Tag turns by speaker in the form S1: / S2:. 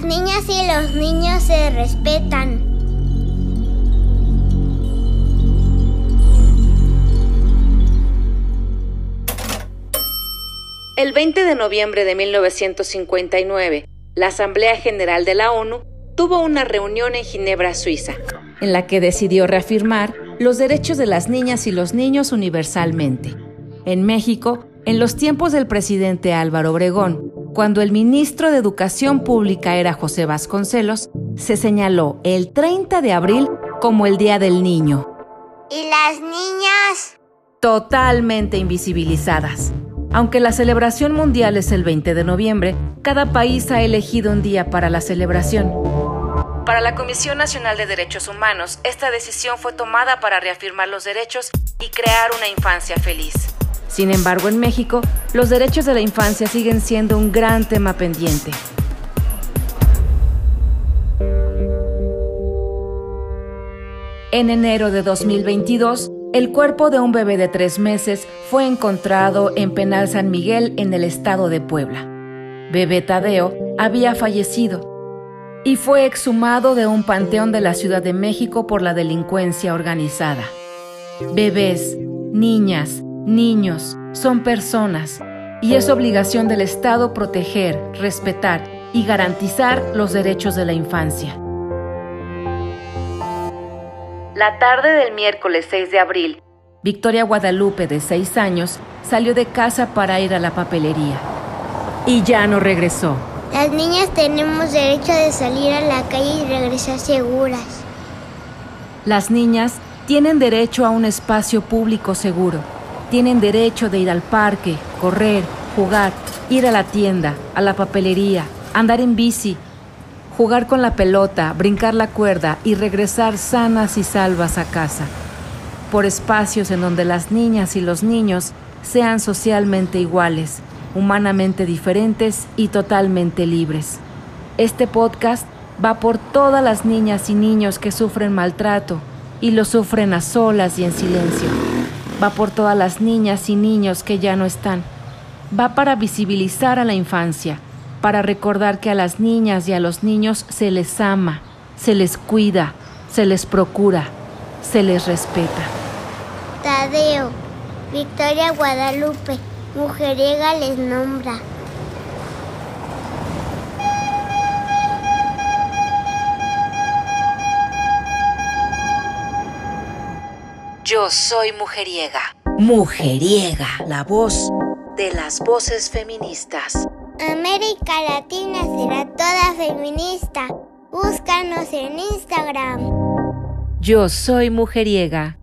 S1: las niñas y los niños se respetan.
S2: El 20 de noviembre de 1959, la Asamblea General de la ONU tuvo una reunión en Ginebra, Suiza, en la que decidió reafirmar los derechos de las niñas y los niños universalmente. En México, en los tiempos del presidente Álvaro Obregón, cuando el ministro de Educación Pública era José Vasconcelos, se señaló el 30 de abril como el Día del Niño.
S1: ¿Y las niñas?
S2: Totalmente invisibilizadas. Aunque la celebración mundial es el 20 de noviembre, cada país ha elegido un día para la celebración. Para la Comisión Nacional de Derechos Humanos, esta decisión fue tomada para reafirmar los derechos y crear una infancia feliz. Sin embargo, en México, los derechos de la infancia siguen siendo un gran tema pendiente. En enero de 2022, el cuerpo de un bebé de tres meses fue encontrado en Penal San Miguel en el estado de Puebla. Bebé Tadeo había fallecido y fue exhumado de un panteón de la Ciudad de México por la delincuencia organizada. Bebés, niñas, niños son personas y es obligación del Estado proteger, respetar y garantizar los derechos de la infancia. La tarde del miércoles 6 de abril, Victoria Guadalupe, de 6 años, salió de casa para ir a la papelería. Y ya no regresó.
S1: Las niñas tenemos derecho de salir a la calle y regresar seguras.
S2: Las niñas tienen derecho a un espacio público seguro. Tienen derecho de ir al parque, correr, jugar, ir a la tienda, a la papelería, andar en bici, jugar con la pelota, brincar la cuerda y regresar sanas y salvas a casa, por espacios en donde las niñas y los niños sean socialmente iguales, humanamente diferentes y totalmente libres. Este podcast va por todas las niñas y niños que sufren maltrato y lo sufren a solas y en silencio. Va por todas las niñas y niños que ya no están. Va para visibilizar a la infancia para recordar que a las niñas y a los niños se les ama, se les cuida, se les procura, se les respeta.
S1: Tadeo, Victoria Guadalupe, mujeriega les nombra.
S2: Yo soy mujeriega. Mujeriega, la voz de las voces feministas.
S1: América Latina será toda feminista. Búscanos en Instagram.
S2: Yo soy mujeriega.